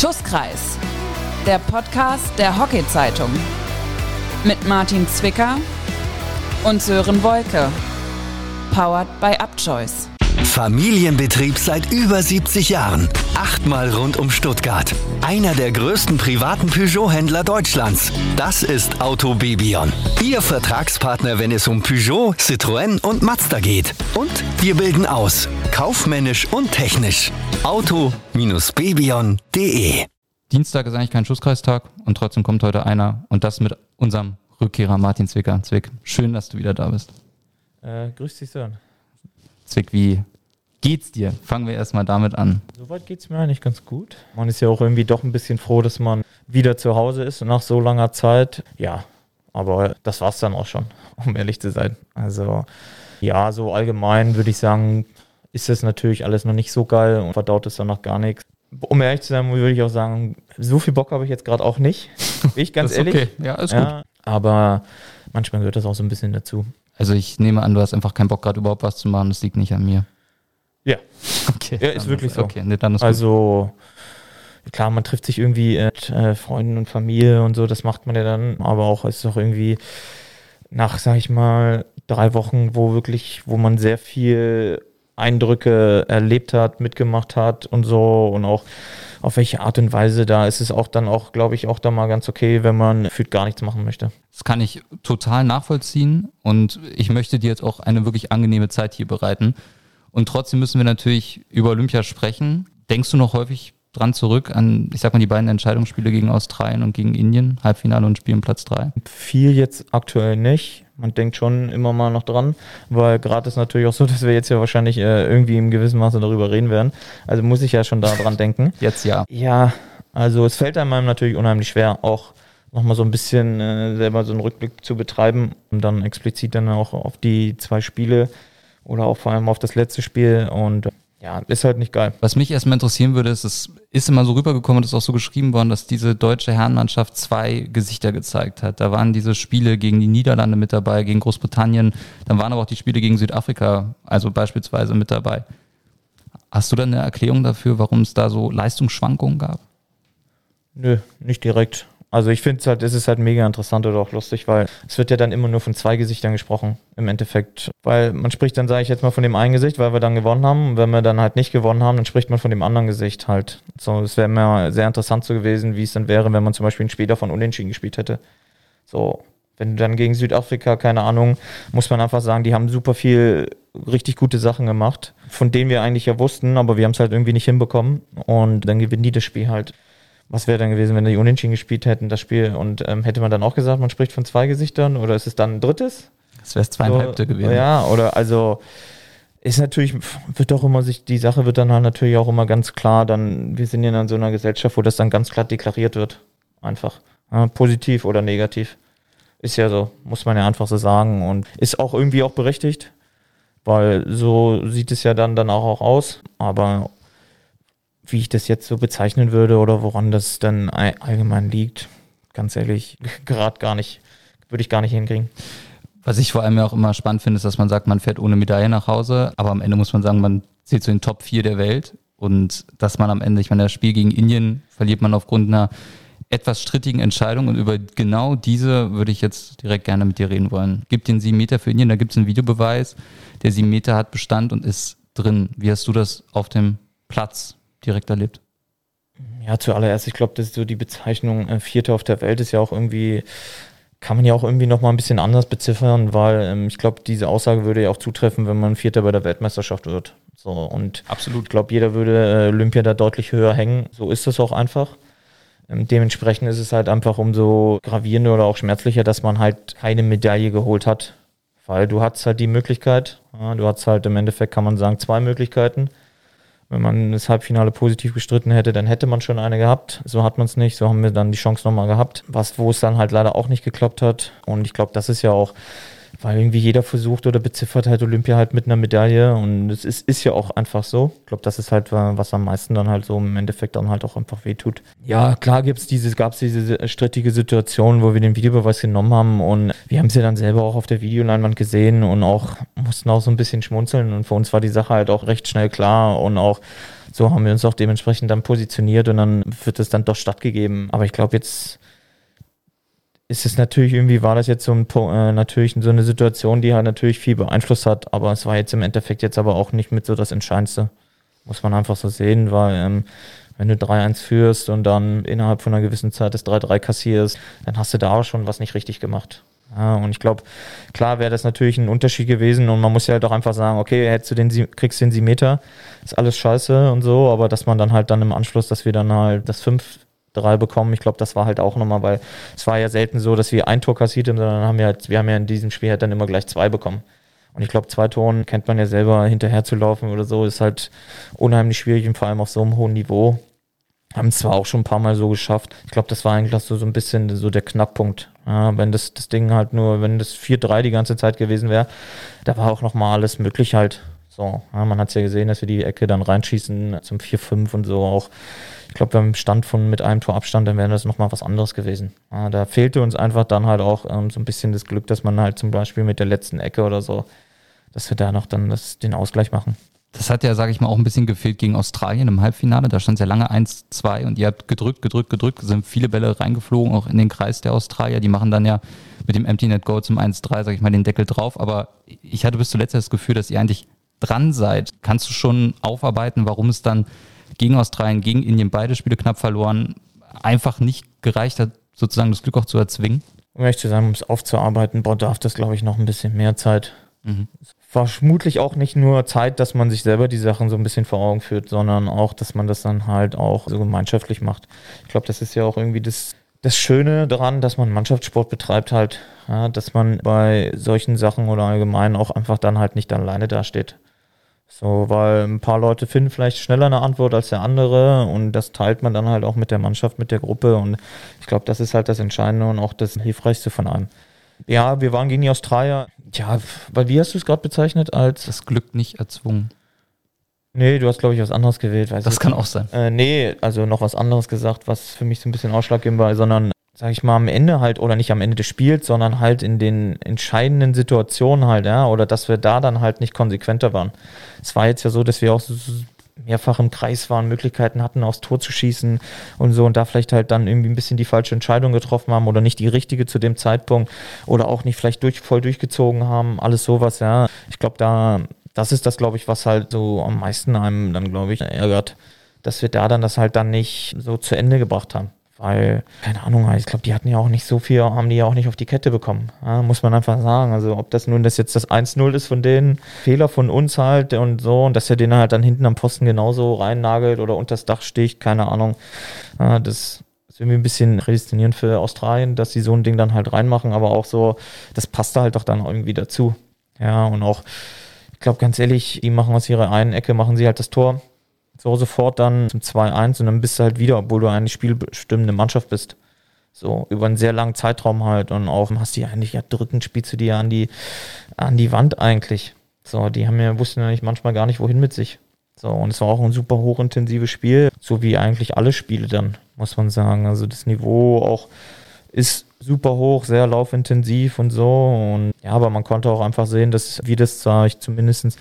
Schusskreis, der Podcast der Hockey-Zeitung. Mit Martin Zwicker und Sören Wolke. Powered by Upchoice. Familienbetrieb seit über 70 Jahren. Achtmal rund um Stuttgart. Einer der größten privaten Peugeot-Händler Deutschlands. Das ist Auto Bebion. Ihr Vertragspartner, wenn es um Peugeot, Citroën und Mazda geht. Und wir bilden aus. Kaufmännisch und technisch. Auto-bebion.de Dienstag ist eigentlich kein Schusskreistag und trotzdem kommt heute einer und das mit unserem Rückkehrer Martin Zwicker. Zwick, schön, dass du wieder da bist. Äh, grüß dich, Sören. Zwick, wie geht's dir? Fangen wir erstmal damit an. Soweit geht's mir eigentlich ganz gut. Man ist ja auch irgendwie doch ein bisschen froh, dass man wieder zu Hause ist nach so langer Zeit. Ja, aber das war's dann auch schon, um ehrlich zu sein. Also, ja, so allgemein würde ich sagen, ist das natürlich alles noch nicht so geil und verdaut es dann noch gar nichts. Um ehrlich zu sein, würde ich auch sagen, so viel Bock habe ich jetzt gerade auch nicht. Bin ich ganz ehrlich. okay. Ja, ist Ja, aber manchmal gehört das auch so ein bisschen dazu. Also ich nehme an, du hast einfach keinen Bock gerade überhaupt was zu machen. Das liegt nicht an mir. Ja. Okay. Ja, ist wirklich so. Okay, nee, dann ist gut. Also klar, man trifft sich irgendwie mit äh, Freunden und Familie und so, das macht man ja dann, aber auch es ist auch irgendwie nach, sag ich mal, drei Wochen, wo wirklich, wo man sehr viel Eindrücke erlebt hat, mitgemacht hat und so und auch auf welche Art und Weise, da ist es auch dann auch, glaube ich, auch da mal ganz okay, wenn man fühlt gar nichts machen möchte. Das kann ich total nachvollziehen und ich möchte dir jetzt auch eine wirklich angenehme Zeit hier bereiten. Und trotzdem müssen wir natürlich über Olympia sprechen. Denkst du noch häufig dran zurück an, ich sag mal, die beiden Entscheidungsspiele gegen Australien und gegen Indien, Halbfinale und Spiel um Platz drei? Viel jetzt aktuell nicht. Man denkt schon immer mal noch dran, weil gerade ist natürlich auch so, dass wir jetzt ja wahrscheinlich äh, irgendwie im gewissen Maße darüber reden werden. Also muss ich ja schon daran denken. Jetzt ja. Ja, also es fällt einem natürlich unheimlich schwer, auch nochmal so ein bisschen äh, selber so einen Rückblick zu betreiben und dann explizit dann auch auf die zwei Spiele oder auch vor allem auf das letzte Spiel und ja, ist halt nicht geil. Was mich erstmal interessieren würde, ist, es ist immer so rübergekommen und ist auch so geschrieben worden, dass diese deutsche Herrenmannschaft zwei Gesichter gezeigt hat. Da waren diese Spiele gegen die Niederlande mit dabei, gegen Großbritannien, dann waren aber auch die Spiele gegen Südafrika, also beispielsweise mit dabei. Hast du da eine Erklärung dafür, warum es da so Leistungsschwankungen gab? Nö, nicht direkt. Also ich finde es halt, es ist halt mega interessant oder auch lustig, weil es wird ja dann immer nur von zwei Gesichtern gesprochen, im Endeffekt. Weil man spricht dann, sage ich jetzt mal, von dem einen Gesicht, weil wir dann gewonnen haben. Und wenn wir dann halt nicht gewonnen haben, dann spricht man von dem anderen Gesicht halt. So, es wäre mir sehr interessant so gewesen, wie es dann wäre, wenn man zum Beispiel ein Spiel davon unentschieden gespielt hätte. So, wenn du dann gegen Südafrika, keine Ahnung, muss man einfach sagen, die haben super viel richtig gute Sachen gemacht, von denen wir eigentlich ja wussten, aber wir haben es halt irgendwie nicht hinbekommen. Und dann gewinnen die das Spiel halt. Was wäre dann gewesen, wenn die Unentschieden gespielt hätten, das Spiel? Und ähm, hätte man dann auch gesagt, man spricht von zwei Gesichtern oder ist es dann ein drittes? Das wäre zweieinhalbte so, gewesen. Ja, oder also ist natürlich, wird doch immer sich, die Sache wird dann halt natürlich auch immer ganz klar, dann, wir sind ja in so einer Gesellschaft, wo das dann ganz klar deklariert wird. Einfach. Ja, positiv oder negativ. Ist ja so, muss man ja einfach so sagen. Und ist auch irgendwie auch berechtigt, weil so sieht es ja dann, dann auch, auch aus. Aber wie ich das jetzt so bezeichnen würde oder woran das dann all- allgemein liegt, ganz ehrlich, gerade gar nicht, würde ich gar nicht hinkriegen. Was ich vor allem ja auch immer spannend finde, ist, dass man sagt, man fährt ohne Medaille nach Hause, aber am Ende muss man sagen, man zählt zu den Top 4 der Welt und dass man am Ende, ich meine, das Spiel gegen Indien verliert man aufgrund einer etwas strittigen Entscheidung und über genau diese würde ich jetzt direkt gerne mit dir reden wollen. Gibt den 7 Meter für Indien, da gibt es einen Videobeweis, der 7 Meter hat Bestand und ist drin. Wie hast du das auf dem Platz direkt erlebt? Ja, zuallererst, ich glaube, das ist so die Bezeichnung äh, Vierter auf der Welt ist ja auch irgendwie, kann man ja auch irgendwie nochmal ein bisschen anders beziffern, weil ähm, ich glaube, diese Aussage würde ja auch zutreffen, wenn man Vierter bei der Weltmeisterschaft wird. So, und Absolut. ich glaube, jeder würde äh, Olympia da deutlich höher hängen. So ist das auch einfach. Ähm, dementsprechend ist es halt einfach umso gravierender oder auch schmerzlicher, dass man halt keine Medaille geholt hat. Weil du hattest halt die Möglichkeit, ja, du hattest halt im Endeffekt, kann man sagen, zwei Möglichkeiten. Wenn man das Halbfinale positiv gestritten hätte, dann hätte man schon eine gehabt. So hat man es nicht. So haben wir dann die Chance nochmal gehabt. Was, wo es dann halt leider auch nicht geklappt hat. Und ich glaube, das ist ja auch, weil irgendwie jeder versucht oder beziffert halt Olympia halt mit einer Medaille. Und es ist, ist ja auch einfach so. Ich glaube, das ist halt, was am meisten dann halt so im Endeffekt dann halt auch einfach wehtut. Ja, klar gibt's diese, gab es diese strittige Situation, wo wir den Videobeweis genommen haben. Und wir haben es ja dann selber auch auf der Videoleinwand gesehen und auch mussten auch so ein bisschen schmunzeln. Und für uns war die Sache halt auch recht schnell klar und auch so haben wir uns auch dementsprechend dann positioniert und dann wird es dann doch stattgegeben. Aber ich glaube jetzt ist es natürlich irgendwie, war das jetzt so ein, äh, natürlich so eine Situation, die halt natürlich viel beeinflusst hat, aber es war jetzt im Endeffekt jetzt aber auch nicht mit so das Entscheidendste. Muss man einfach so sehen, weil ähm, wenn du 3-1 führst und dann innerhalb von einer gewissen Zeit das 3-3 kassierst, dann hast du da auch schon was nicht richtig gemacht. Ja, und ich glaube, klar wäre das natürlich ein Unterschied gewesen und man muss ja halt auch einfach sagen, okay, hättest du den, kriegst den Meter, ist alles scheiße und so, aber dass man dann halt dann im Anschluss, dass wir dann halt das 5 3 bekommen. Ich glaube, das war halt auch nochmal, weil es war ja selten so, dass wir ein Tor kassiert haben, sondern haben wir halt, wir haben ja in diesem Spiel halt dann immer gleich zwei bekommen. Und ich glaube, zwei Toren kennt man ja selber, hinterher zu laufen oder so, ist halt unheimlich schwierig und vor allem auf so einem hohen Niveau. Haben es zwar auch schon ein paar Mal so geschafft. Ich glaube, das war eigentlich so, so ein bisschen so der Knackpunkt. Ja, wenn das, das Ding halt nur, wenn das 4-3 die ganze Zeit gewesen wäre, da war auch nochmal alles möglich halt. So, ja, man hat es ja gesehen, dass wir die Ecke dann reinschießen zum 4-5 und so auch ich glaube, beim Stand von mit einem Tor Abstand, dann wäre das nochmal was anderes gewesen. Ja, da fehlte uns einfach dann halt auch ähm, so ein bisschen das Glück, dass man halt zum Beispiel mit der letzten Ecke oder so, dass wir da noch dann das, den Ausgleich machen. Das hat ja, sage ich mal, auch ein bisschen gefehlt gegen Australien im Halbfinale. Da stand es ja lange 1-2 und ihr habt gedrückt, gedrückt, gedrückt, sind viele Bälle reingeflogen, auch in den Kreis der Australier. Die machen dann ja mit dem Empty Net Goal zum 1-3, sage ich mal, den Deckel drauf. Aber ich hatte bis zuletzt das Gefühl, dass ihr eigentlich dran seid. Kannst du schon aufarbeiten, warum es dann gegen Australien, gegen Indien beide Spiele knapp verloren, einfach nicht gereicht hat, sozusagen das Glück auch zu erzwingen? Um ehrlich zu sein, um es aufzuarbeiten, bedarf das, glaube ich, noch ein bisschen mehr Zeit. Mhm. War vermutlich auch nicht nur Zeit, dass man sich selber die Sachen so ein bisschen vor Augen führt, sondern auch, dass man das dann halt auch so gemeinschaftlich macht. Ich glaube, das ist ja auch irgendwie das, das Schöne daran, dass man Mannschaftssport betreibt halt, ja, dass man bei solchen Sachen oder allgemein auch einfach dann halt nicht alleine dasteht. So, weil ein paar Leute finden vielleicht schneller eine Antwort als der andere und das teilt man dann halt auch mit der Mannschaft, mit der Gruppe und ich glaube, das ist halt das Entscheidende und auch das Hilfreichste von allem. Ja, wir waren gegen die Australier. Ja, weil wie hast du es gerade bezeichnet als? Das Glück nicht erzwungen. Nee, du hast, glaube ich, was anderes gewählt. das kann auch sein. Äh, nee, also noch was anderes gesagt, was für mich so ein bisschen ausschlaggebend war, sondern sag ich mal, am Ende halt, oder nicht am Ende des Spiels, sondern halt in den entscheidenden Situationen halt, ja, oder dass wir da dann halt nicht konsequenter waren. Es war jetzt ja so, dass wir auch mehrfach im Kreis waren, Möglichkeiten hatten, aufs Tor zu schießen und so und da vielleicht halt dann irgendwie ein bisschen die falsche Entscheidung getroffen haben oder nicht die richtige zu dem Zeitpunkt oder auch nicht vielleicht durch, voll durchgezogen haben, alles sowas, ja. Ich glaube, da, das ist das, glaube ich, was halt so am meisten einem dann, glaube ich, ärgert, dass wir da dann das halt dann nicht so zu Ende gebracht haben. Weil, keine Ahnung, ich glaube, die hatten ja auch nicht so viel, haben die ja auch nicht auf die Kette bekommen. Ja, muss man einfach sagen. Also, ob das nun das jetzt das 1-0 ist von denen, Fehler von uns halt und so, und dass er den halt dann hinten am Posten genauso reinnagelt oder unter das Dach sticht, keine Ahnung. Ja, das ist irgendwie ein bisschen prädestinierend für Australien, dass sie so ein Ding dann halt reinmachen, aber auch so, das passt da halt doch dann irgendwie dazu. Ja, und auch, ich glaube, ganz ehrlich, die machen aus ihrer einen Ecke, machen sie halt das Tor so sofort dann zum 2-1 und dann bist du halt wieder, obwohl du eine spielbestimmende Mannschaft bist. So, über einen sehr langen Zeitraum halt und auch hast die eigentlich ja drückend, spielst du ja an die, an die Wand eigentlich. So, die haben ja, wussten ja nicht manchmal gar nicht, wohin mit sich. So, und es war auch ein super hochintensives Spiel, so wie eigentlich alle Spiele dann, muss man sagen. Also das Niveau auch ist super hoch, sehr laufintensiv und so. Und ja, aber man konnte auch einfach sehen, dass wir das, sage ich, zumindest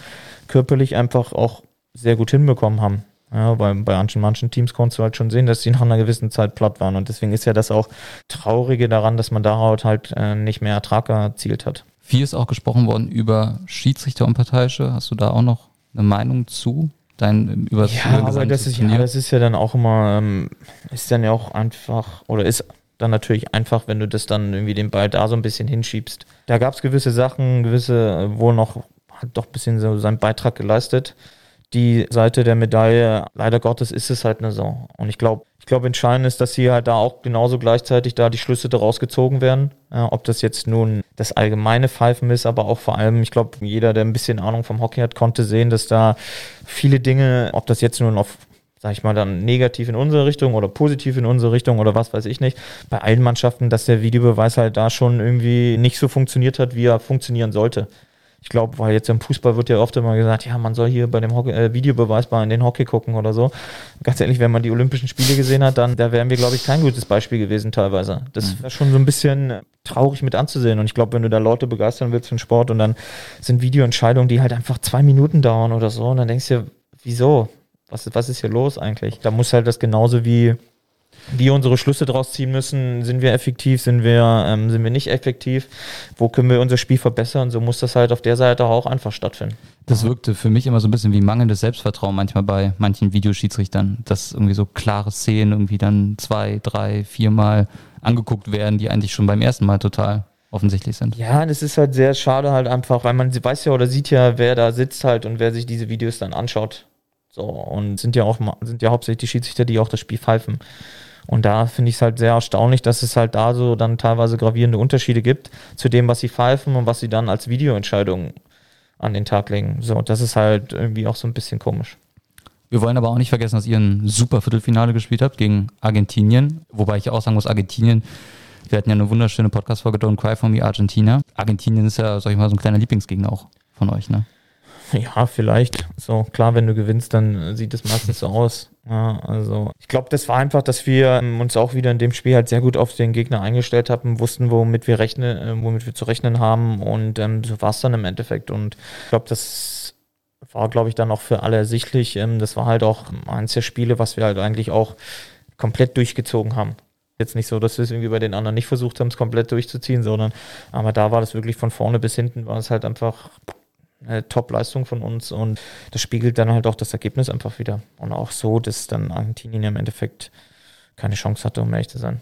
körperlich einfach auch sehr gut hinbekommen haben. Ja, bei, bei manchen, manchen Teams konntest du halt schon sehen, dass sie nach einer gewissen Zeit platt waren. Und deswegen ist ja das auch Traurige daran, dass man daraus halt äh, nicht mehr Ertrag erzielt hat. Viel ist auch gesprochen worden über Schiedsrichter und Parteiische. Hast du da auch noch eine Meinung zu? Dein, über ja, aber das ist, ja, das ist ja dann auch immer, ähm, ist dann ja auch einfach, oder ist dann natürlich einfach, wenn du das dann irgendwie den Ball da so ein bisschen hinschiebst. Da gab es gewisse Sachen, gewisse, wo noch hat doch ein bisschen so seinen Beitrag geleistet die Seite der Medaille, leider Gottes ist es halt eine so. Und ich glaube, ich glaube, entscheidend ist, dass hier halt da auch genauso gleichzeitig da die Schlüsse daraus gezogen werden. Ja, ob das jetzt nun das allgemeine Pfeifen ist, aber auch vor allem, ich glaube, jeder, der ein bisschen Ahnung vom Hockey hat, konnte sehen, dass da viele Dinge, ob das jetzt nun auf sag ich mal, dann negativ in unsere Richtung oder positiv in unsere Richtung oder was weiß ich nicht. Bei allen Mannschaften, dass der Videobeweis halt da schon irgendwie nicht so funktioniert hat, wie er funktionieren sollte ich glaube, weil jetzt im Fußball wird ja oft immer gesagt, ja, man soll hier bei dem Hockey, äh, Videobeweis in den Hockey gucken oder so. Ganz ehrlich, wenn man die Olympischen Spiele gesehen hat, dann da wären wir, glaube ich, kein gutes Beispiel gewesen teilweise. Das mhm. wäre schon so ein bisschen traurig mit anzusehen. Und ich glaube, wenn du da Leute begeistern willst für den Sport und dann sind Videoentscheidungen, die halt einfach zwei Minuten dauern oder so, und dann denkst du, wieso? Was, was ist hier los eigentlich? Da muss halt das genauso wie wir unsere Schlüsse draus ziehen müssen. Sind wir effektiv? Sind wir, ähm, sind wir nicht effektiv? Wo können wir unser Spiel verbessern? So muss das halt auf der Seite auch einfach stattfinden. Das wirkte für mich immer so ein bisschen wie mangelndes Selbstvertrauen manchmal bei manchen Videoschiedsrichtern, dass irgendwie so klare Szenen irgendwie dann zwei, drei, viermal angeguckt werden, die eigentlich schon beim ersten Mal total offensichtlich sind. Ja, das ist halt sehr schade halt einfach, weil man weiß ja oder sieht ja, wer da sitzt halt und wer sich diese Videos dann anschaut. So, und sind ja auch sind ja hauptsächlich die Schiedsrichter, die auch das Spiel pfeifen. Und da finde ich es halt sehr erstaunlich, dass es halt da so dann teilweise gravierende Unterschiede gibt zu dem, was sie pfeifen und was sie dann als Videoentscheidung an den Tag legen. So, das ist halt irgendwie auch so ein bisschen komisch. Wir wollen aber auch nicht vergessen, dass ihr ein super Viertelfinale gespielt habt gegen Argentinien. Wobei ich auch sagen muss, Argentinien, wir hatten ja eine wunderschöne Podcast-Folge Don't Cry For Me Argentina. Argentinien ist ja, sag ich mal, so ein kleiner Lieblingsgegner auch von euch, ne? Ja, vielleicht. So, klar, wenn du gewinnst, dann sieht es meistens so aus. Ja, also, ich glaube, das war einfach, dass wir ähm, uns auch wieder in dem Spiel halt sehr gut auf den Gegner eingestellt haben, wussten, womit wir rechnen, äh, womit wir zu rechnen haben und ähm, so war es dann im Endeffekt. Und ich glaube, das war, glaube ich, dann auch für alle ersichtlich. Ähm, das war halt auch eins der Spiele, was wir halt eigentlich auch komplett durchgezogen haben. Jetzt nicht so, dass wir es irgendwie bei den anderen nicht versucht haben, es komplett durchzuziehen, sondern aber da war das wirklich von vorne bis hinten, war es halt einfach eine Top-Leistung von uns und das spiegelt dann halt auch das Ergebnis einfach wieder. Und auch so, dass dann Argentinien im Endeffekt keine Chance hatte, um ehrlich zu sein.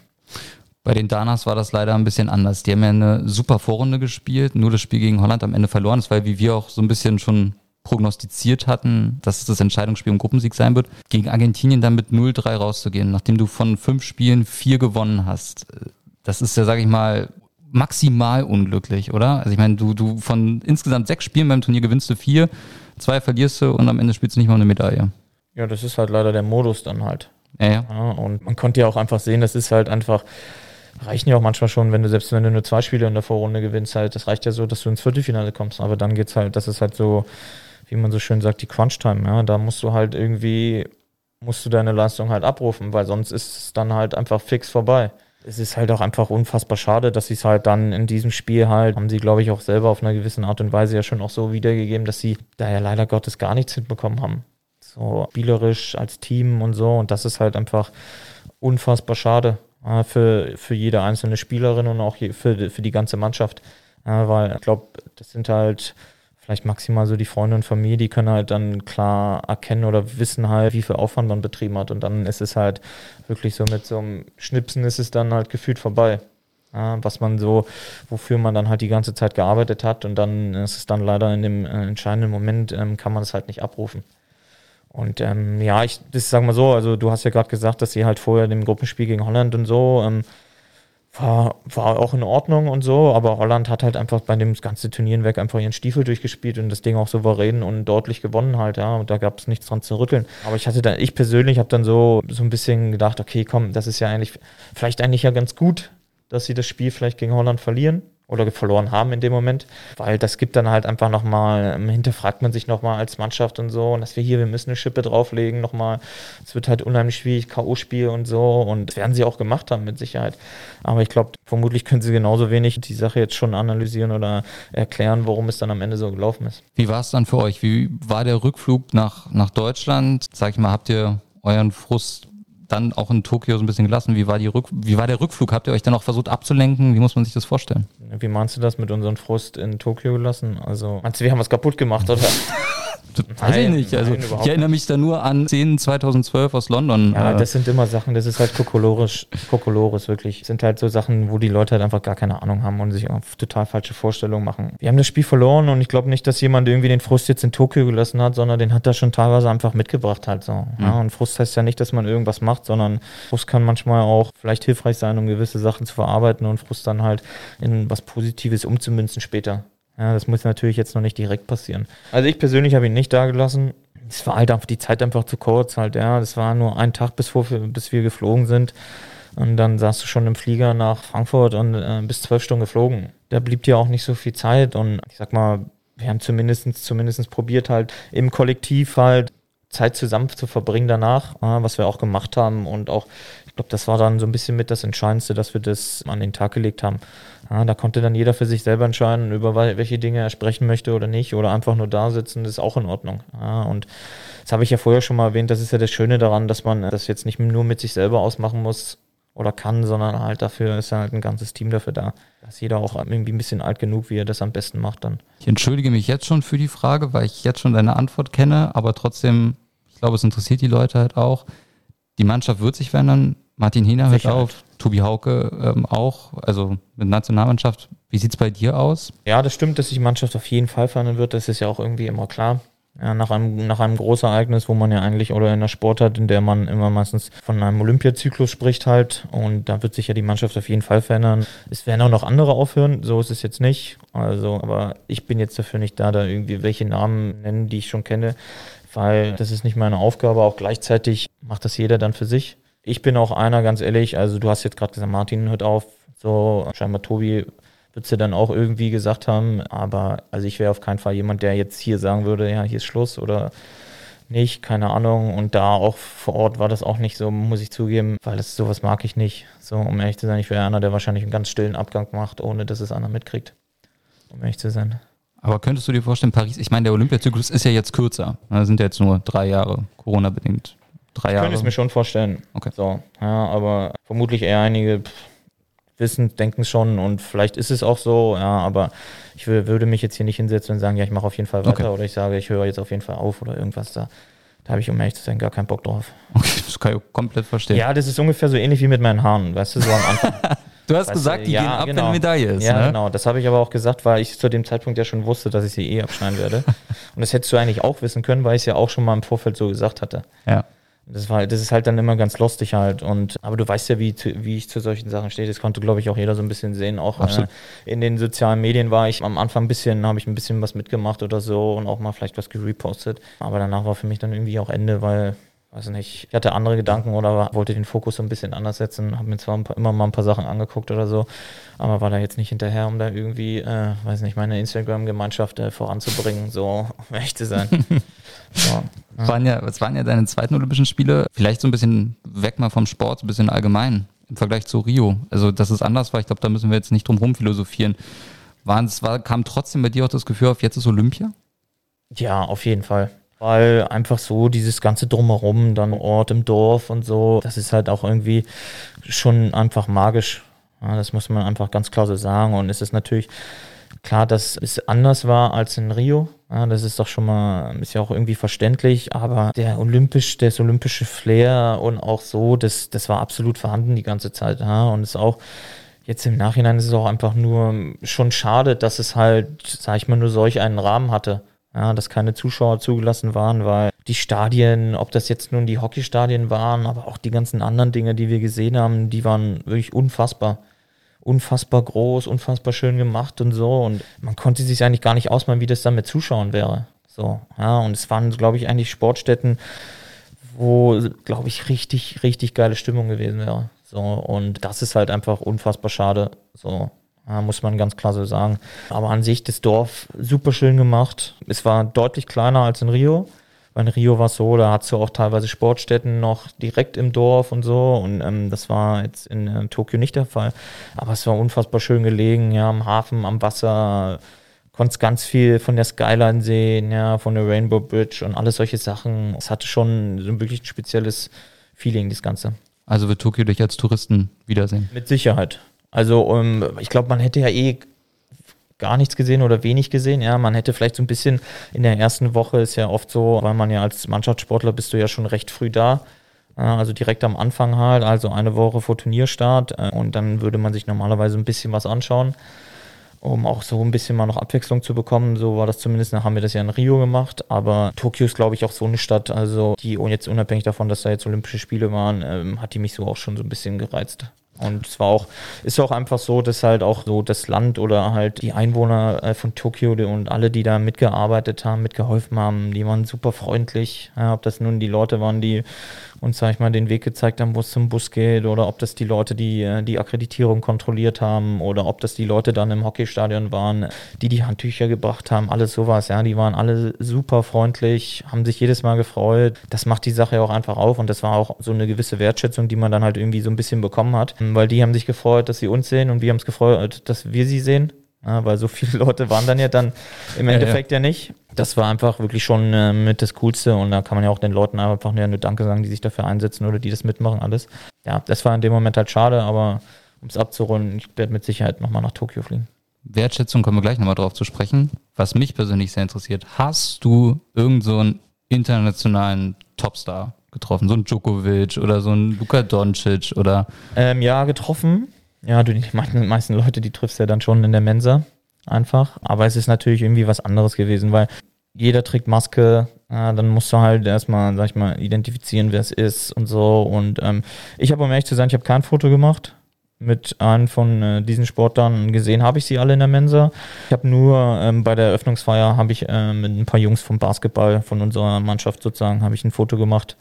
Bei den Danas war das leider ein bisschen anders. Die haben ja eine super Vorrunde gespielt, nur das Spiel gegen Holland am Ende verloren. Das war, wie wir auch so ein bisschen schon prognostiziert hatten, dass es das Entscheidungsspiel im Gruppensieg sein wird, gegen Argentinien dann mit 0-3 rauszugehen, nachdem du von fünf Spielen vier gewonnen hast. Das ist ja, sag ich mal, maximal unglücklich, oder? Also ich meine, du, du von insgesamt sechs Spielen beim Turnier gewinnst du vier, zwei verlierst du und am Ende spielst du nicht mal eine Medaille. Ja, das ist halt leider der Modus dann halt. Ja, ja. ja und man konnte ja auch einfach sehen, das ist halt einfach, reichen ja auch manchmal schon, wenn du selbst wenn du nur zwei Spiele in der Vorrunde gewinnst, halt, das reicht ja so, dass du ins Viertelfinale kommst. Aber dann geht's halt, das ist halt so, wie man so schön sagt, die Crunch-Time, ja. Da musst du halt irgendwie, musst du deine Leistung halt abrufen, weil sonst ist es dann halt einfach fix vorbei es ist halt auch einfach unfassbar schade, dass sie es halt dann in diesem Spiel halt, haben sie, glaube ich, auch selber auf einer gewissen Art und Weise ja schon auch so wiedergegeben, dass sie da ja leider Gottes gar nichts hinbekommen haben. So spielerisch als Team und so. Und das ist halt einfach unfassbar schade äh, für, für jede einzelne Spielerin und auch für, für die ganze Mannschaft. Äh, weil ich glaube, das sind halt vielleicht maximal so die Freunde und Familie, die können halt dann klar erkennen oder wissen halt, wie viel Aufwand man betrieben hat. Und dann ist es halt wirklich so mit so einem Schnipsen ist es dann halt gefühlt vorbei. Ja, was man so, wofür man dann halt die ganze Zeit gearbeitet hat und dann ist es dann leider in dem äh, entscheidenden Moment, ähm, kann man es halt nicht abrufen. Und ähm, ja, ich, das sagen wir so, also du hast ja gerade gesagt, dass sie halt vorher dem Gruppenspiel gegen Holland und so, ähm, war, war auch in Ordnung und so, aber Holland hat halt einfach bei dem ganzen Turnieren weg einfach ihren Stiefel durchgespielt und das Ding auch souverän und deutlich gewonnen halt, ja, und da gab es nichts dran zu rütteln. Aber ich hatte dann, ich persönlich habe dann so, so ein bisschen gedacht, okay, komm, das ist ja eigentlich, vielleicht eigentlich ja ganz gut, dass sie das Spiel vielleicht gegen Holland verlieren, oder verloren haben in dem Moment, weil das gibt dann halt einfach nochmal, ähm, hinterfragt man sich nochmal als Mannschaft und so und dass wir hier, wir müssen eine Schippe drauflegen nochmal, es wird halt unheimlich schwierig, K.O.-Spiel und so und das werden sie auch gemacht haben mit Sicherheit, aber ich glaube, vermutlich können sie genauso wenig die Sache jetzt schon analysieren oder erklären, warum es dann am Ende so gelaufen ist. Wie war es dann für euch? Wie war der Rückflug nach, nach Deutschland? Sag ich mal, habt ihr euren Frust dann auch in Tokio so ein bisschen gelassen. Wie war, die Rück wie war der Rückflug? Habt ihr euch dann auch versucht abzulenken? Wie muss man sich das vorstellen? Wie meinst du das mit unserem Frust in Tokio gelassen? Also, meinst du, wir haben was kaputt gemacht, oder? Weiß nein, ich nicht. Also nein, ich erinnere mich da nur an 10 2012 aus London. Ja, äh. das sind immer Sachen, das ist halt kokolorisch, kokolorisch wirklich. Das sind halt so Sachen, wo die Leute halt einfach gar keine Ahnung haben und sich auf total falsche Vorstellungen machen. Wir haben das Spiel verloren und ich glaube nicht, dass jemand irgendwie den Frust jetzt in Tokio gelassen hat, sondern den hat er schon teilweise einfach mitgebracht halt so. Mhm. Ja, und Frust heißt ja nicht, dass man irgendwas macht, sondern Frust kann manchmal auch vielleicht hilfreich sein, um gewisse Sachen zu verarbeiten und Frust dann halt in was Positives umzumünzen später. Ja, das muss natürlich jetzt noch nicht direkt passieren. Also ich persönlich habe ihn nicht da gelassen. Es war halt einfach die Zeit einfach zu kurz halt, ja. Das war nur ein Tag, bis, wir, bis wir geflogen sind. Und dann saß du schon im Flieger nach Frankfurt und äh, bis zwölf Stunden geflogen. Da blieb dir auch nicht so viel Zeit und ich sag mal, wir haben zumindest, zumindest probiert halt im Kollektiv halt Zeit zusammen zu verbringen danach, was wir auch gemacht haben und auch, ich glaube, das war dann so ein bisschen mit das Entscheidendste, dass wir das an den Tag gelegt haben. Ja, da konnte dann jeder für sich selber entscheiden, über welche Dinge er sprechen möchte oder nicht oder einfach nur da sitzen, das ist auch in Ordnung. Ja, und das habe ich ja vorher schon mal erwähnt, das ist ja das Schöne daran, dass man das jetzt nicht nur mit sich selber ausmachen muss, oder kann, sondern halt dafür ist halt ein ganzes Team dafür da. Da ist jeder auch irgendwie ein bisschen alt genug, wie er das am besten macht dann. Ich entschuldige mich jetzt schon für die Frage, weil ich jetzt schon deine Antwort kenne, aber trotzdem, ich glaube, es interessiert die Leute halt auch. Die Mannschaft wird sich verändern. Martin Hina hört auf, Tobi Hauke ähm, auch, also mit Nationalmannschaft. Wie sieht es bei dir aus? Ja, das stimmt, dass sich die Mannschaft auf jeden Fall verändern wird. Das ist ja auch irgendwie immer klar. Ja, nach einem, nach einem großen Ereignis, wo man ja eigentlich, oder in der Sportart, in der man immer meistens von einem Olympiazyklus spricht halt. Und da wird sich ja die Mannschaft auf jeden Fall verändern. Es werden auch noch andere aufhören, so ist es jetzt nicht. Also, aber ich bin jetzt dafür nicht da, da irgendwie welche Namen nennen, die ich schon kenne, weil das ist nicht meine Aufgabe. Auch gleichzeitig macht das jeder dann für sich. Ich bin auch einer, ganz ehrlich, also du hast jetzt gerade gesagt, Martin hört auf, so scheinbar Tobi wird sie dann auch irgendwie gesagt haben. Aber also ich wäre auf keinen Fall jemand, der jetzt hier sagen würde, ja, hier ist Schluss oder nicht, keine Ahnung. Und da auch vor Ort war das auch nicht so, muss ich zugeben, weil das sowas mag ich nicht. So, um ehrlich zu sein, ich wäre einer, der wahrscheinlich einen ganz stillen Abgang macht, ohne dass es einer mitkriegt. Um ehrlich zu sein. Aber könntest du dir vorstellen, Paris, ich meine, der Olympiazyklus ist ja jetzt kürzer. Da sind ja jetzt nur drei Jahre, Corona-bedingt. Drei Jahre. Ich könnte es mir schon vorstellen. Okay. So, ja, aber vermutlich eher einige. Pff, wissen, denken schon und vielleicht ist es auch so, ja, aber ich würde mich jetzt hier nicht hinsetzen und sagen, ja, ich mache auf jeden Fall weiter okay. oder ich sage, ich höre jetzt auf jeden Fall auf oder irgendwas da. Da habe ich, um ehrlich zu sein, gar keinen Bock drauf. Okay, das kann ich komplett verstehen. Ja, das ist ungefähr so ähnlich wie mit meinen Haaren, weißt du, so am Anfang. du hast weißt gesagt, du, die ja, gehen ab, genau. wenn Medaille ist. Ja, ne? genau. Das habe ich aber auch gesagt, weil ich zu dem Zeitpunkt ja schon wusste, dass ich sie eh abschneiden werde. und das hättest du eigentlich auch wissen können, weil ich es ja auch schon mal im Vorfeld so gesagt hatte. Ja. Das, war, das ist halt dann immer ganz lustig halt. Und, aber du weißt ja, wie, wie ich zu solchen Sachen stehe. Das konnte, glaube ich, auch jeder so ein bisschen sehen. Auch äh, in den sozialen Medien war ich am Anfang ein bisschen, habe ich ein bisschen was mitgemacht oder so und auch mal vielleicht was gerepostet. Aber danach war für mich dann irgendwie auch Ende, weil weiß nicht, ich hatte andere Gedanken oder wollte den Fokus so ein bisschen anders setzen, habe mir zwar paar, immer mal ein paar Sachen angeguckt oder so, aber war da jetzt nicht hinterher, um da irgendwie, äh, weiß nicht, meine Instagram-Gemeinschaft äh, voranzubringen, so um echt zu sein. so, ja. Waren ja, es waren ja deine zweiten Olympischen Spiele, vielleicht so ein bisschen weg mal vom Sport, so ein bisschen allgemein im Vergleich zu Rio. Also, dass es anders war, ich glaube, da müssen wir jetzt nicht drum herum philosophieren. Waren es, war, kam trotzdem bei dir auch das Gefühl auf, jetzt ist Olympia? Ja, auf jeden Fall. Weil einfach so dieses ganze Drumherum, dann Ort im Dorf und so, das ist halt auch irgendwie schon einfach magisch. Ja, das muss man einfach ganz klar so sagen. Und es ist natürlich klar, dass es anders war als in Rio. Ja, das ist doch schon mal, ist ja auch irgendwie verständlich, aber der olympisch, das olympische Flair und auch so, das, das war absolut vorhanden die ganze Zeit. Ja, und es ist auch, jetzt im Nachhinein ist es auch einfach nur schon schade, dass es halt, sag ich mal, nur solch einen Rahmen hatte ja, dass keine Zuschauer zugelassen waren, weil die Stadien, ob das jetzt nun die Hockeystadien waren, aber auch die ganzen anderen Dinge, die wir gesehen haben, die waren wirklich unfassbar. Unfassbar groß, unfassbar schön gemacht und so. Und man konnte sich eigentlich gar nicht ausmalen, wie das dann mit Zuschauern wäre. So, ja, und es waren, glaube ich, eigentlich Sportstätten, wo, glaube ich, richtig, richtig geile Stimmung gewesen wäre. So, und das ist halt einfach unfassbar schade. So, muss man ganz klar so sagen. Aber an sich das Dorf super schön gemacht. Es war deutlich kleiner als in Rio. Weil in Rio war es so, da hast du auch teilweise Sportstätten noch direkt im Dorf und so. Und ähm, das war jetzt in äh, Tokio nicht der Fall. Aber es war unfassbar schön gelegen, ja, am Hafen, am Wasser. Konntest ganz viel von der Skyline sehen, ja, von der Rainbow Bridge und alles solche Sachen. Es hatte schon so ein wirklich spezielles Feeling, das Ganze. Also wird Tokio dich als Touristen wiedersehen? Mit Sicherheit. Also um, ich glaube, man hätte ja eh gar nichts gesehen oder wenig gesehen. Ja, man hätte vielleicht so ein bisschen in der ersten Woche ist ja oft so, weil man ja als Mannschaftssportler bist du ja schon recht früh da. Also direkt am Anfang halt, also eine Woche vor Turnierstart. Äh, und dann würde man sich normalerweise ein bisschen was anschauen, um auch so ein bisschen mal noch Abwechslung zu bekommen. So war das zumindest, haben wir das ja in Rio gemacht. Aber Tokio ist, glaube ich, auch so eine Stadt, also die, und jetzt unabhängig davon, dass da jetzt Olympische Spiele waren, ähm, hat die mich so auch schon so ein bisschen gereizt. Und es war auch, ist auch einfach so, dass halt auch so das Land oder halt die Einwohner äh, von Tokio und alle, die da mitgearbeitet haben, mitgeholfen haben, die waren super freundlich. Ja, ob das nun die Leute waren, die uns, sag ich mal, den Weg gezeigt haben, wo es zum Bus geht oder ob das die Leute, die äh, die Akkreditierung kontrolliert haben oder ob das die Leute dann im Hockeystadion waren, die die Handtücher gebracht haben, alles sowas, ja, die waren alle super freundlich, haben sich jedes Mal gefreut. Das macht die Sache auch einfach auf und das war auch so eine gewisse Wertschätzung, die man dann halt irgendwie so ein bisschen bekommen hat, weil die haben sich gefreut, dass sie uns sehen und wir haben es gefreut, dass wir sie sehen. Ja, weil so viele Leute waren dann ja dann im Endeffekt ja, ja. ja nicht. Das war einfach wirklich schon äh, mit das Coolste und da kann man ja auch den Leuten einfach nur Danke sagen, die sich dafür einsetzen oder die das mitmachen, alles. Ja, das war in dem Moment halt schade, aber um es abzurunden, ich werde mit Sicherheit nochmal nach Tokio fliegen. Wertschätzung kommen wir gleich nochmal drauf zu sprechen. Was mich persönlich sehr interessiert, hast du irgend so einen internationalen Topstar getroffen? So ein Djokovic oder so ein Luka Doncic oder? Ähm, ja, getroffen. Ja, du, die meisten, Leute, die triffst ja dann schon in der Mensa einfach. Aber es ist natürlich irgendwie was anderes gewesen, weil jeder trägt Maske, ja, dann musst du halt erstmal, sag ich mal, identifizieren, wer es ist und so. Und ähm, ich habe, um ehrlich zu sein, ich habe kein Foto gemacht mit einem von äh, diesen Sportlern. Gesehen habe ich sie alle in der Mensa. Ich habe nur ähm, bei der Eröffnungsfeier habe ich äh, mit ein paar Jungs vom Basketball, von unserer Mannschaft sozusagen, habe ich ein Foto gemacht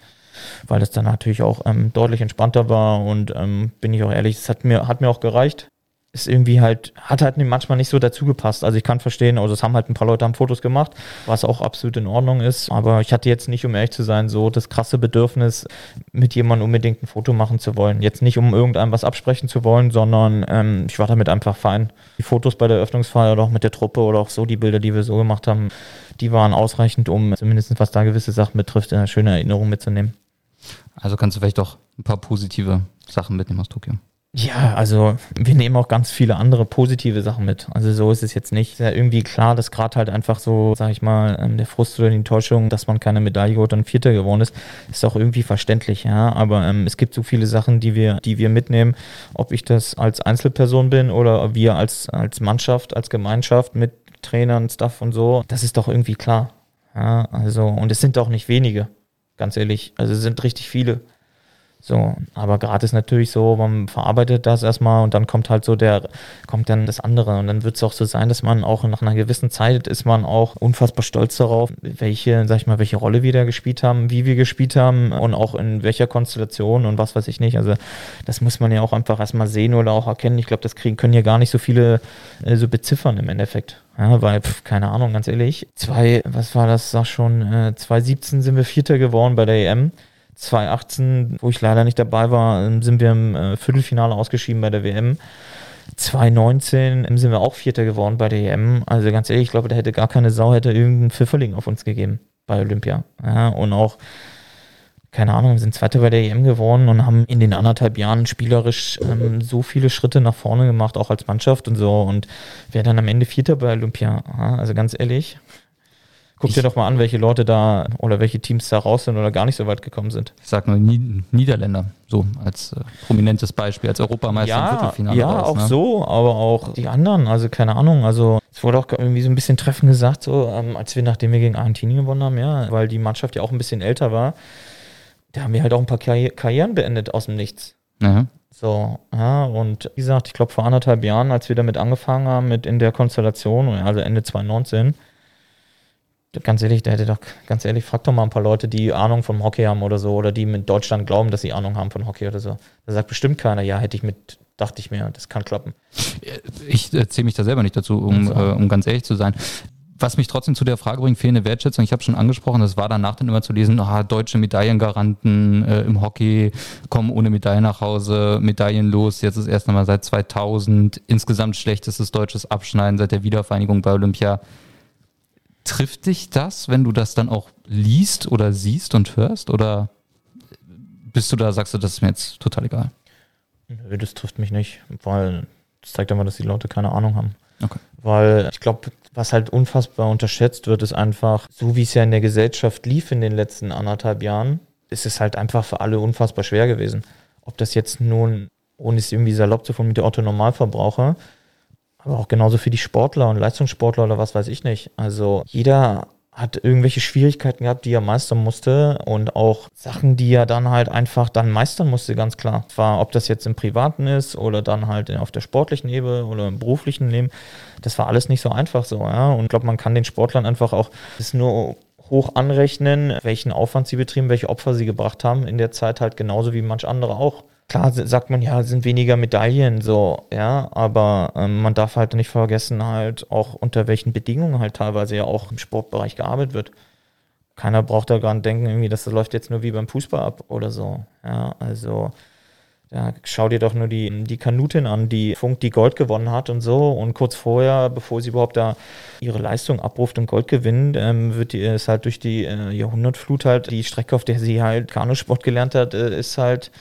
weil das dann natürlich auch ähm, deutlich entspannter war und ähm, bin ich auch ehrlich, es hat mir, hat mir auch gereicht. Ist irgendwie halt, hat halt manchmal nicht so dazu gepasst. Also ich kann verstehen, also es haben halt ein paar Leute haben Fotos gemacht, was auch absolut in Ordnung ist. Aber ich hatte jetzt nicht, um ehrlich zu sein, so das krasse Bedürfnis, mit jemandem unbedingt ein Foto machen zu wollen. Jetzt nicht, um irgendeinem was absprechen zu wollen, sondern ähm, ich war damit einfach fein. Die Fotos bei der Eröffnungsfeier oder auch mit der Truppe oder auch so die Bilder, die wir so gemacht haben, die waren ausreichend, um zumindest was da gewisse Sachen betrifft, eine schöne Erinnerung mitzunehmen. Also kannst du vielleicht auch ein paar positive Sachen mitnehmen aus Tokio. Ja, also wir nehmen auch ganz viele andere positive Sachen mit. Also so ist es jetzt nicht. Ist ja irgendwie klar, dass gerade halt einfach so, sag ich mal, ähm, der Frust oder die Enttäuschung, dass man keine Medaille oder ein Vierter geworden ist, ist auch irgendwie verständlich, ja. Aber ähm, es gibt so viele Sachen, die wir, die wir mitnehmen, ob ich das als Einzelperson bin oder wir als, als Mannschaft, als Gemeinschaft mit Trainern, Stuff und so. Das ist doch irgendwie klar. Ja, also, und es sind auch nicht wenige. Ganz ehrlich. Also es sind richtig viele. So, aber gerade ist natürlich so, man verarbeitet das erstmal und dann kommt halt so der, kommt dann das andere. Und dann wird es auch so sein, dass man auch nach einer gewissen Zeit ist man auch unfassbar stolz darauf, welche, sag ich mal, welche Rolle wir da gespielt haben, wie wir gespielt haben und auch in welcher Konstellation und was weiß ich nicht. Also das muss man ja auch einfach erstmal sehen oder auch erkennen. Ich glaube, das kriegen, können ja gar nicht so viele äh, so beziffern im Endeffekt. Ja, weil, pf, keine Ahnung, ganz ehrlich. Zwei, was war das, sag schon, äh, 2017 sind wir Vierter geworden bei der EM. 2018, wo ich leider nicht dabei war, ähm, sind wir im äh, Viertelfinale ausgeschieden bei der WM. 2019 sind wir auch Vierter geworden bei der EM. Also ganz ehrlich, ich glaube, da hätte gar keine Sau, hätte irgendein Pfifferling auf uns gegeben bei Olympia. Ja, und auch, keine Ahnung, wir sind Zweiter bei der EM geworden und haben in den anderthalb Jahren spielerisch ähm, so viele Schritte nach vorne gemacht, auch als Mannschaft und so. Und wer dann am Ende Vierter bei Olympia. Also ganz ehrlich, Guck dir doch mal an, welche Leute da oder welche Teams da raus sind oder gar nicht so weit gekommen sind. Ich sag nur Niederländer, so als äh, prominentes Beispiel, als Europameister ja, im Viertelfinale. Ja, raus, auch ne? so, aber auch die anderen, also keine Ahnung, also es wurde auch irgendwie so ein bisschen treffend gesagt, so ähm, als wir, nachdem wir gegen Argentinien gewonnen haben, ja, weil die Mannschaft ja auch ein bisschen älter war, da haben wir halt auch ein paar Karri Karrieren beendet aus dem Nichts. Mhm. So, ja, und wie gesagt, ich glaube vor anderthalb Jahren, als wir damit angefangen haben, mit in der Konstellation, also Ende 2019, ganz ehrlich, da hätte doch, ganz ehrlich, frag doch mal ein paar Leute, die Ahnung vom Hockey haben oder so, oder die mit Deutschland glauben, dass sie Ahnung haben von Hockey oder so. Da sagt bestimmt keiner, ja, hätte ich mit, dachte ich mir, das kann klappen. Ich äh, zähle mich da selber nicht dazu, um, äh, um ganz ehrlich zu sein. Was mich trotzdem zu der Frage bringt, fehlende Wertschätzung. Ich habe schon angesprochen, das war danach dann immer zu lesen, ah, deutsche Medaillengaranten äh, im Hockey kommen ohne Medaille nach Hause, Medaillen los. Jetzt ist erst einmal seit 2000 insgesamt schlechtestes deutsches Abschneiden seit der Wiedervereinigung bei Olympia. Trifft dich das, wenn du das dann auch liest oder siehst und hörst? Oder bist du da, sagst du, das ist mir jetzt total egal? Nö, das trifft mich nicht, weil das zeigt einfach, dass die Leute keine Ahnung haben. Okay. Weil ich glaube, was halt unfassbar unterschätzt wird, ist einfach, so wie es ja in der Gesellschaft lief in den letzten anderthalb Jahren, ist es halt einfach für alle unfassbar schwer gewesen. Ob das jetzt nun, ohne es irgendwie salopp zu formulieren, der Otto Normalverbraucher aber auch genauso für die Sportler und Leistungssportler oder was weiß ich nicht. Also jeder hat irgendwelche Schwierigkeiten gehabt, die er meistern musste und auch Sachen, die er dann halt einfach dann meistern musste, ganz klar. War, ob das jetzt im Privaten ist oder dann halt auf der sportlichen Ebene oder im beruflichen Leben, das war alles nicht so einfach so, ja. Und ich glaube, man kann den Sportlern einfach auch das nur hoch anrechnen, welchen Aufwand sie betrieben, welche Opfer sie gebracht haben in der Zeit halt genauso wie manch andere auch. Klar sagt man ja, es sind weniger Medaillen so, ja, aber ähm, man darf halt nicht vergessen halt auch unter welchen Bedingungen halt teilweise ja auch im Sportbereich gearbeitet wird. Keiner braucht da nicht denken, irgendwie, das läuft jetzt nur wie beim Fußball ab oder so. Ja, also ja, schau dir doch nur die, die Kanutin an, die Funk, die Gold gewonnen hat und so. Und kurz vorher, bevor sie überhaupt da ihre Leistung abruft und Gold gewinnt, ähm, wird die, ist halt durch die äh, Jahrhundertflut halt die Strecke, auf der sie halt Kanusport gelernt hat, äh, ist halt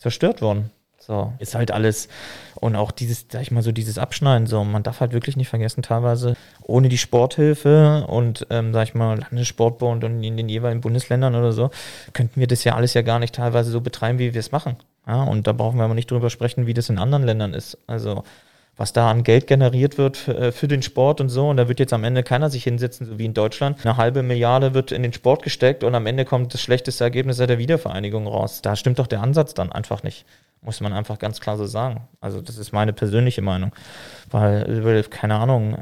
zerstört worden. So, ist halt alles. Und auch dieses, sag ich mal so, dieses Abschneiden, so, man darf halt wirklich nicht vergessen, teilweise ohne die Sporthilfe und, ähm, sag ich mal, Landessportbund und in den jeweiligen Bundesländern oder so, könnten wir das ja alles ja gar nicht teilweise so betreiben, wie wir es machen. Ja, und da brauchen wir aber nicht drüber sprechen, wie das in anderen Ländern ist. Also, was da an Geld generiert wird für, äh, für, den Sport und so. Und da wird jetzt am Ende keiner sich hinsetzen, so wie in Deutschland. Eine halbe Milliarde wird in den Sport gesteckt und am Ende kommt das schlechteste Ergebnis der Wiedervereinigung raus. Da stimmt doch der Ansatz dann einfach nicht. Muss man einfach ganz klar so sagen. Also, das ist meine persönliche Meinung. Weil, keine Ahnung,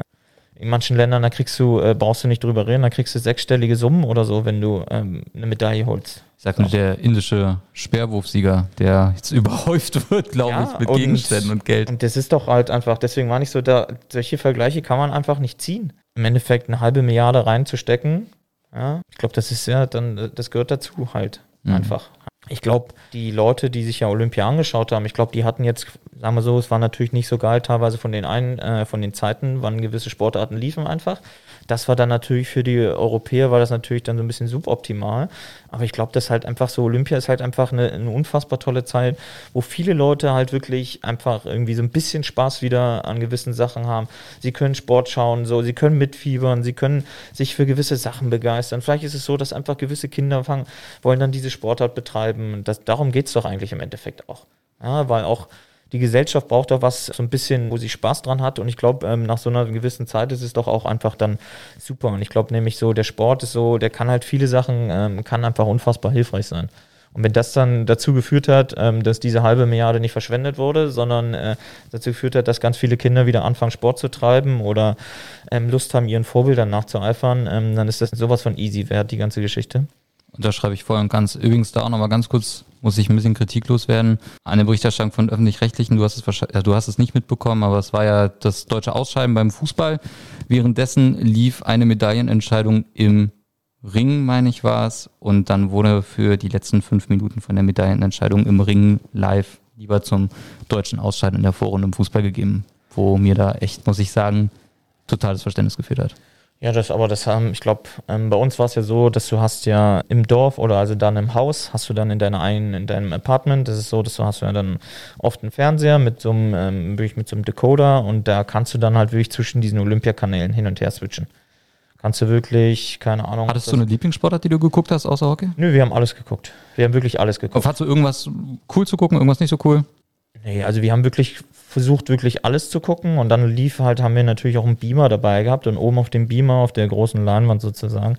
in manchen Ländern, da kriegst du, äh, brauchst du nicht drüber reden, da kriegst du sechsstellige Summen oder so, wenn du ähm, eine Medaille holst. Ich sag nur der indische Speerwurfsieger, der jetzt überhäuft wird, glaube ja, ich, mit und, Gegenständen und Geld. Und das ist doch halt einfach, deswegen war nicht so, da, solche Vergleiche kann man einfach nicht ziehen. Im Endeffekt eine halbe Milliarde reinzustecken, ja, ich glaube, das ist ja dann, das gehört dazu halt mhm. einfach ich glaube, die Leute, die sich ja Olympia angeschaut haben, ich glaube, die hatten jetzt, sagen wir so, es war natürlich nicht so geil teilweise von den einen, äh, von den Zeiten, wann gewisse Sportarten liefen einfach. Das war dann natürlich für die Europäer, war das natürlich dann so ein bisschen suboptimal. Aber ich glaube, das halt einfach so, Olympia ist halt einfach eine, eine, unfassbar tolle Zeit, wo viele Leute halt wirklich einfach irgendwie so ein bisschen Spaß wieder an gewissen Sachen haben. Sie können Sport schauen, so, sie können mitfiebern, sie können sich für gewisse Sachen begeistern. Vielleicht ist es so, dass einfach gewisse Kinder fangen, wollen dann diese Sportart betreiben. Das, darum geht es doch eigentlich im Endeffekt auch. Ja, weil auch die Gesellschaft braucht doch was, so ein bisschen, wo sie Spaß dran hat. Und ich glaube, ähm, nach so einer gewissen Zeit ist es doch auch einfach dann super. Und ich glaube nämlich so, der Sport ist so, der kann halt viele Sachen, ähm, kann einfach unfassbar hilfreich sein. Und wenn das dann dazu geführt hat, ähm, dass diese halbe Milliarde nicht verschwendet wurde, sondern äh, dazu geführt hat, dass ganz viele Kinder wieder anfangen, Sport zu treiben oder ähm, Lust haben, ihren Vorbildern nachzueifern, ähm, dann ist das sowas von easy wert, die ganze Geschichte. Unterschreibe ich voll und ganz. Übrigens da auch nochmal ganz kurz, muss ich ein bisschen kritiklos werden. Eine Berichterstattung von Öffentlich-Rechtlichen, du hast es wahrscheinlich, ja, du hast es nicht mitbekommen, aber es war ja das deutsche Ausscheiden beim Fußball. Währenddessen lief eine Medaillenentscheidung im Ring, meine ich, war es. Und dann wurde für die letzten fünf Minuten von der Medaillenentscheidung im Ring live lieber zum deutschen Ausscheiden in der Vorrunde im Fußball gegeben, wo mir da echt, muss ich sagen, totales Verständnis geführt hat. Ja, das, aber das haben, ich glaube, ähm, bei uns war es ja so, dass du hast ja im Dorf oder also dann im Haus, hast du dann in deiner einen, in deinem Apartment, das ist so, dass du hast ja dann oft einen Fernseher mit so einem, ähm, wirklich mit so einem Decoder und da kannst du dann halt wirklich zwischen diesen Olympiakanälen hin und her switchen. Kannst du wirklich, keine Ahnung. Hattest du eine Lieblingssportart, die du geguckt hast, außer Hockey? Nö, wir haben alles geguckt. Wir haben wirklich alles geguckt. Hattest du irgendwas cool zu gucken, irgendwas nicht so cool? Nee, also wir haben wirklich versucht, wirklich alles zu gucken und dann lief halt, haben wir natürlich auch einen Beamer dabei gehabt und oben auf dem Beamer, auf der großen Leinwand sozusagen,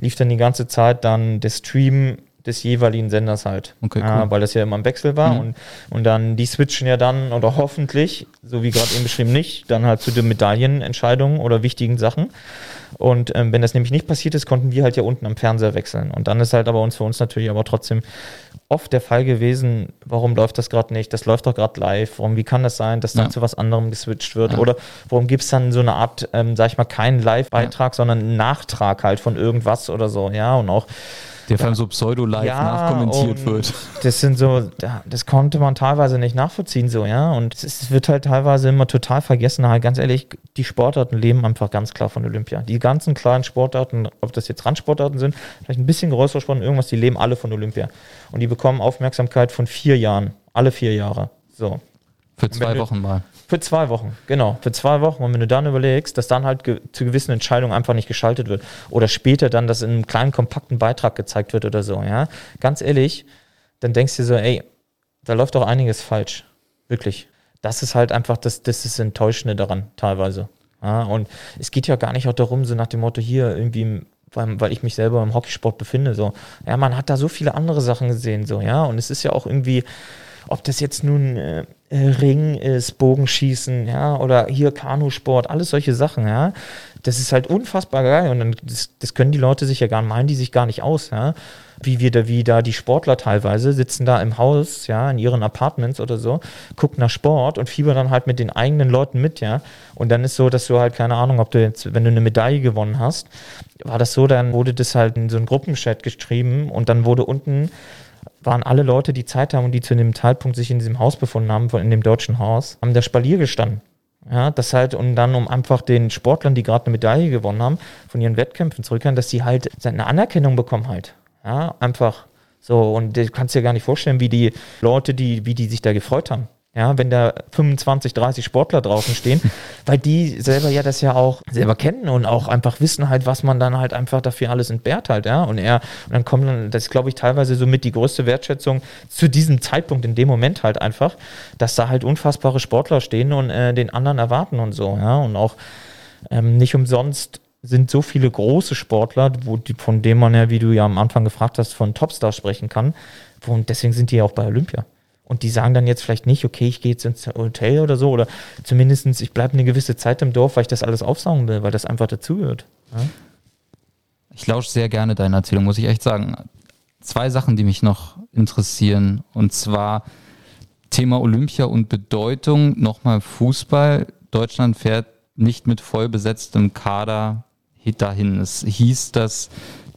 lief dann die ganze Zeit dann der Stream des jeweiligen Senders halt. Okay, cool. äh, weil das ja immer im Wechsel war mhm. und, und dann die switchen ja dann oder hoffentlich, so wie gerade eben beschrieben, nicht, dann halt zu den Medaillenentscheidungen oder wichtigen Sachen. Und ähm, wenn das nämlich nicht passiert ist, konnten wir halt ja unten am Fernseher wechseln. Und dann ist halt aber uns für uns natürlich aber trotzdem oft der Fall gewesen, warum läuft das gerade nicht? Das läuft doch gerade live. Warum, wie kann das sein, dass dann ja. zu was anderem geswitcht wird? Ja. Oder warum gibt es dann so eine Art, ähm, sag ich mal, keinen Live-Beitrag, ja. sondern einen Nachtrag halt von irgendwas oder so, ja. Und auch der vor allem so pseudo-live ja, nachkommentiert wird. Das sind so, das konnte man teilweise nicht nachvollziehen, so, ja. Und es wird halt teilweise immer total vergessen. Halt, ganz ehrlich, die Sportarten leben einfach ganz klar von Olympia. Die ganzen kleinen Sportarten, ob das jetzt Randsportarten sind, vielleicht ein bisschen größere Sportarten, irgendwas, die leben alle von Olympia. Und die bekommen Aufmerksamkeit von vier Jahren. Alle vier Jahre. So. Für zwei Wochen mal. Für zwei Wochen, genau. Für zwei Wochen. Und wenn du dann überlegst, dass dann halt ge zu gewissen Entscheidungen einfach nicht geschaltet wird oder später dann das in einem kleinen, kompakten Beitrag gezeigt wird oder so, ja, ganz ehrlich, dann denkst du dir so, ey, da läuft doch einiges falsch. Wirklich. Das ist halt einfach das, das ist Enttäuschende daran, teilweise. Ja, und es geht ja gar nicht auch darum, so nach dem Motto, hier irgendwie weil, weil ich mich selber im Hockeysport befinde, so. Ja, man hat da so viele andere Sachen gesehen, so, ja. Und es ist ja auch irgendwie, ob das jetzt nun äh, äh, Ring ist, Bogenschießen, ja, oder hier Kanusport, alles solche Sachen, ja. Das ist halt unfassbar geil und dann, das, das können die Leute sich ja gar meinen, die sich gar nicht aus, ja. Wie wir da, wie da die Sportler teilweise sitzen da im Haus, ja, in ihren Apartments oder so, gucken nach Sport und fiebern dann halt mit den eigenen Leuten mit, ja. Und dann ist so, dass du halt, keine Ahnung, ob du jetzt, wenn du eine Medaille gewonnen hast, war das so, dann wurde das halt in so einen Gruppenchat geschrieben und dann wurde unten waren alle Leute, die Zeit haben und die zu dem Zeitpunkt sich in diesem Haus befunden haben, in dem deutschen Haus, haben da Spalier gestanden. Ja, das halt, und dann, um einfach den Sportlern, die gerade eine Medaille gewonnen haben, von ihren Wettkämpfen zurückkehren, dass die halt eine Anerkennung bekommen halt. Ja, einfach so. Und du kannst dir gar nicht vorstellen, wie die Leute, die, wie die sich da gefreut haben. Ja, wenn da 25, 30 Sportler draußen stehen, weil die selber ja das ja auch selber kennen und auch einfach wissen halt, was man dann halt einfach dafür alles entbehrt halt, ja. Und er, und dann kommt dann, das ist glaube ich teilweise so mit die größte Wertschätzung zu diesem Zeitpunkt, in dem Moment halt einfach, dass da halt unfassbare Sportler stehen und äh, den anderen erwarten und so, ja. Und auch ähm, nicht umsonst sind so viele große Sportler, wo die, von denen man ja, wie du ja am Anfang gefragt hast, von Topstars sprechen kann. Und deswegen sind die ja auch bei Olympia. Und die sagen dann jetzt vielleicht nicht, okay, ich gehe jetzt ins Hotel oder so, oder zumindest ich bleibe eine gewisse Zeit im Dorf, weil ich das alles aufsaugen will, weil das einfach dazugehört. Ja? Ich lausche sehr gerne deine Erzählung, muss ich echt sagen. Zwei Sachen, die mich noch interessieren. Und zwar Thema Olympia und Bedeutung. Nochmal Fußball. Deutschland fährt nicht mit voll besetztem Kader dahin. Es hieß, dass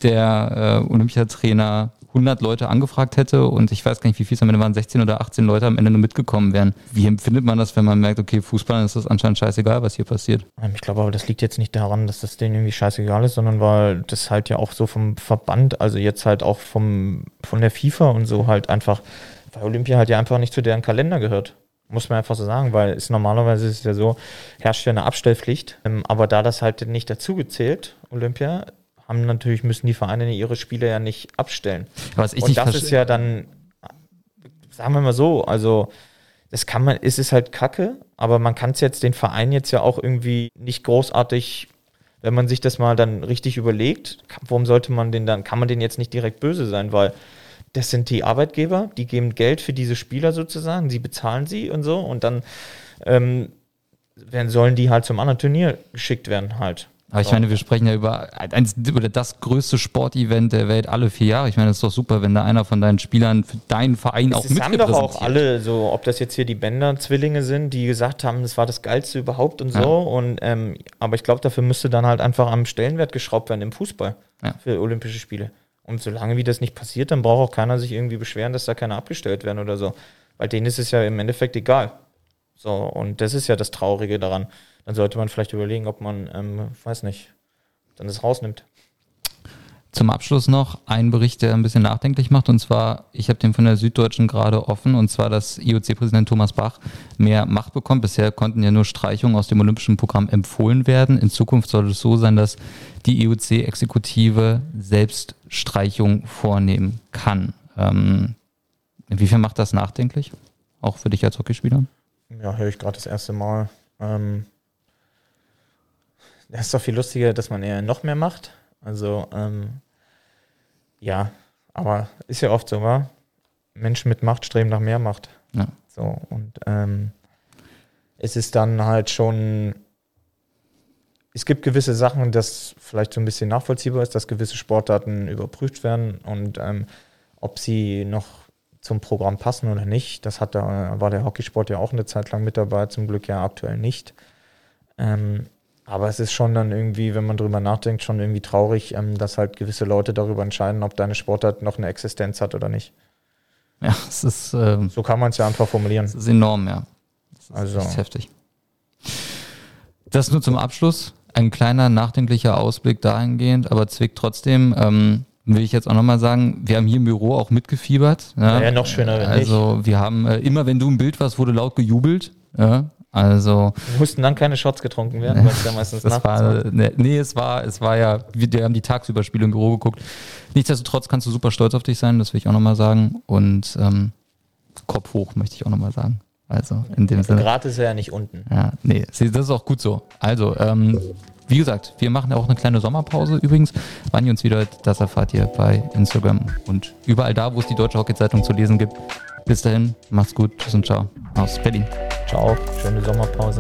der äh, Olympiatrainer 100 Leute angefragt hätte und ich weiß gar nicht, wie viel es am Ende waren, 16 oder 18 Leute am Ende nur mitgekommen wären. Wie empfindet man das, wenn man merkt, okay, Fußball ist das anscheinend scheißegal, was hier passiert? Ähm, ich glaube aber, das liegt jetzt nicht daran, dass das denen irgendwie scheißegal ist, sondern weil das halt ja auch so vom Verband, also jetzt halt auch vom, von der FIFA und so halt einfach, weil Olympia halt ja einfach nicht zu deren Kalender gehört. Muss man einfach so sagen, weil es normalerweise ist es ja so, herrscht ja eine Abstellpflicht. Ähm, aber da das halt nicht dazugezählt, Olympia, haben natürlich, müssen die Vereine ihre Spiele ja nicht abstellen. Was ich und das ist ja dann, sagen wir mal so, also das kann man, es ist halt Kacke, aber man kann es jetzt den Verein jetzt ja auch irgendwie nicht großartig, wenn man sich das mal dann richtig überlegt, warum sollte man den dann, kann man den jetzt nicht direkt böse sein, weil das sind die Arbeitgeber, die geben Geld für diese Spieler sozusagen, sie bezahlen sie und so und dann ähm, werden, sollen die halt zum anderen Turnier geschickt werden halt. Aber ich meine, wir sprechen ja über, eins, über das größte Sportevent der Welt alle vier Jahre. Ich meine, das ist doch super, wenn da einer von deinen Spielern für deinen Verein auch mit haben doch auch alle, so ob das jetzt hier die Bänder-Zwillinge sind, die gesagt haben, das war das Geilste überhaupt und so. Ja. Und, ähm, aber ich glaube, dafür müsste dann halt einfach am Stellenwert geschraubt werden im Fußball ja. für Olympische Spiele. Und solange wie das nicht passiert, dann braucht auch keiner sich irgendwie beschweren, dass da keine abgestellt werden oder so. Weil denen ist es ja im Endeffekt egal. So, und das ist ja das Traurige daran dann sollte man vielleicht überlegen, ob man, ähm, weiß nicht, dann das rausnimmt. Zum Abschluss noch ein Bericht, der ein bisschen nachdenklich macht. Und zwar, ich habe den von der Süddeutschen gerade offen, und zwar, dass IOC-Präsident Thomas Bach mehr Macht bekommt. Bisher konnten ja nur Streichungen aus dem Olympischen Programm empfohlen werden. In Zukunft soll es so sein, dass die IOC-Exekutive selbst Streichungen vornehmen kann. Ähm, inwiefern macht das nachdenklich? Auch für dich als Hockeyspieler? Ja, höre ich gerade das erste Mal. Ähm, das ist doch viel lustiger, dass man eher noch mehr macht. Also, ähm, ja, aber ist ja oft so, wa? Menschen mit Macht streben nach mehr Macht. Ja. So, und ähm, es ist dann halt schon, es gibt gewisse Sachen, das vielleicht so ein bisschen nachvollziehbar ist, dass gewisse Sportarten überprüft werden und ähm, ob sie noch zum Programm passen oder nicht. Das hat da, war der Hockeysport ja auch eine Zeit lang mit dabei, zum Glück ja aktuell nicht. Ähm, aber es ist schon dann irgendwie, wenn man drüber nachdenkt, schon irgendwie traurig, ähm, dass halt gewisse Leute darüber entscheiden, ob deine Sportart noch eine Existenz hat oder nicht. Ja, es ist. Ähm, so kann man es ja einfach formulieren. Es ist enorm, ja. Das ist, also. Das heftig. Das nur zum Abschluss. Ein kleiner nachdenklicher Ausblick dahingehend, aber zwickt trotzdem. Ähm, will ich jetzt auch nochmal sagen, wir haben hier im Büro auch mitgefiebert. Ja, ja noch schöner. Wenn also wir haben äh, immer, wenn du ein Bild warst, wurde laut gejubelt. Ja, also. Mussten dann keine Shots getrunken werden, weil es ja meistens das war, ne, Nee, es war, es war ja, wir haben die tagsüber Spiele im Büro geguckt. Nichtsdestotrotz kannst du super stolz auf dich sein, das will ich auch nochmal sagen. Und ähm, Kopf hoch möchte ich auch nochmal sagen. Also in dem Sinne. Grad ist er ja nicht unten. Ja, nee, das ist auch gut so. Also, ähm, wie gesagt, wir machen auch eine kleine Sommerpause übrigens. Wann ihr uns wieder das erfahrt ihr bei Instagram und überall da, wo es die Deutsche Hockey-Zeitung zu lesen gibt. Bis dahin, macht's gut, tschüss und ciao aus Berlin. Ciao, schöne Sommerpause.